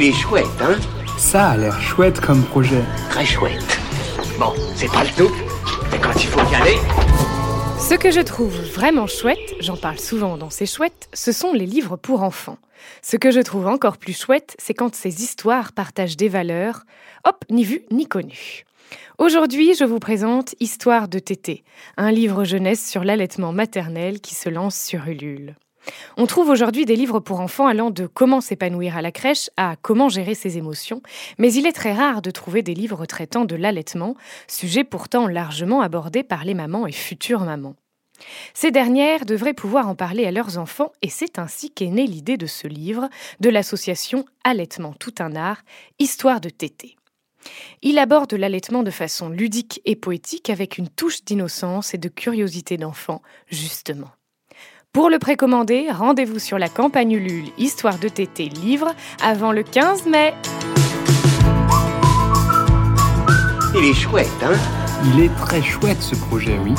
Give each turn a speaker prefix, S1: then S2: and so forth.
S1: Il est chouette, hein
S2: Ça a l'air chouette comme projet.
S1: Très chouette. Bon, c'est pas le tout, mais quand il faut y aller...
S3: Ce que je trouve vraiment chouette, j'en parle souvent dans ces chouettes, ce sont les livres pour enfants. Ce que je trouve encore plus chouette, c'est quand ces histoires partagent des valeurs, hop, ni vu ni connu. Aujourd'hui, je vous présente Histoire de Tété, un livre jeunesse sur l'allaitement maternel qui se lance sur Ulule. On trouve aujourd'hui des livres pour enfants allant de comment s'épanouir à la crèche à comment gérer ses émotions, mais il est très rare de trouver des livres traitant de l'allaitement, sujet pourtant largement abordé par les mamans et futures mamans. Ces dernières devraient pouvoir en parler à leurs enfants et c'est ainsi qu'est née l'idée de ce livre de l'association Allaitement tout un art, Histoire de Tété. Il aborde l'allaitement de façon ludique et poétique avec une touche d'innocence et de curiosité d'enfant, justement. Pour le précommander, rendez-vous sur la campagne Ulule Histoire de Tété livre avant le 15 mai.
S1: Il est chouette, hein?
S2: Il est très chouette ce projet, oui.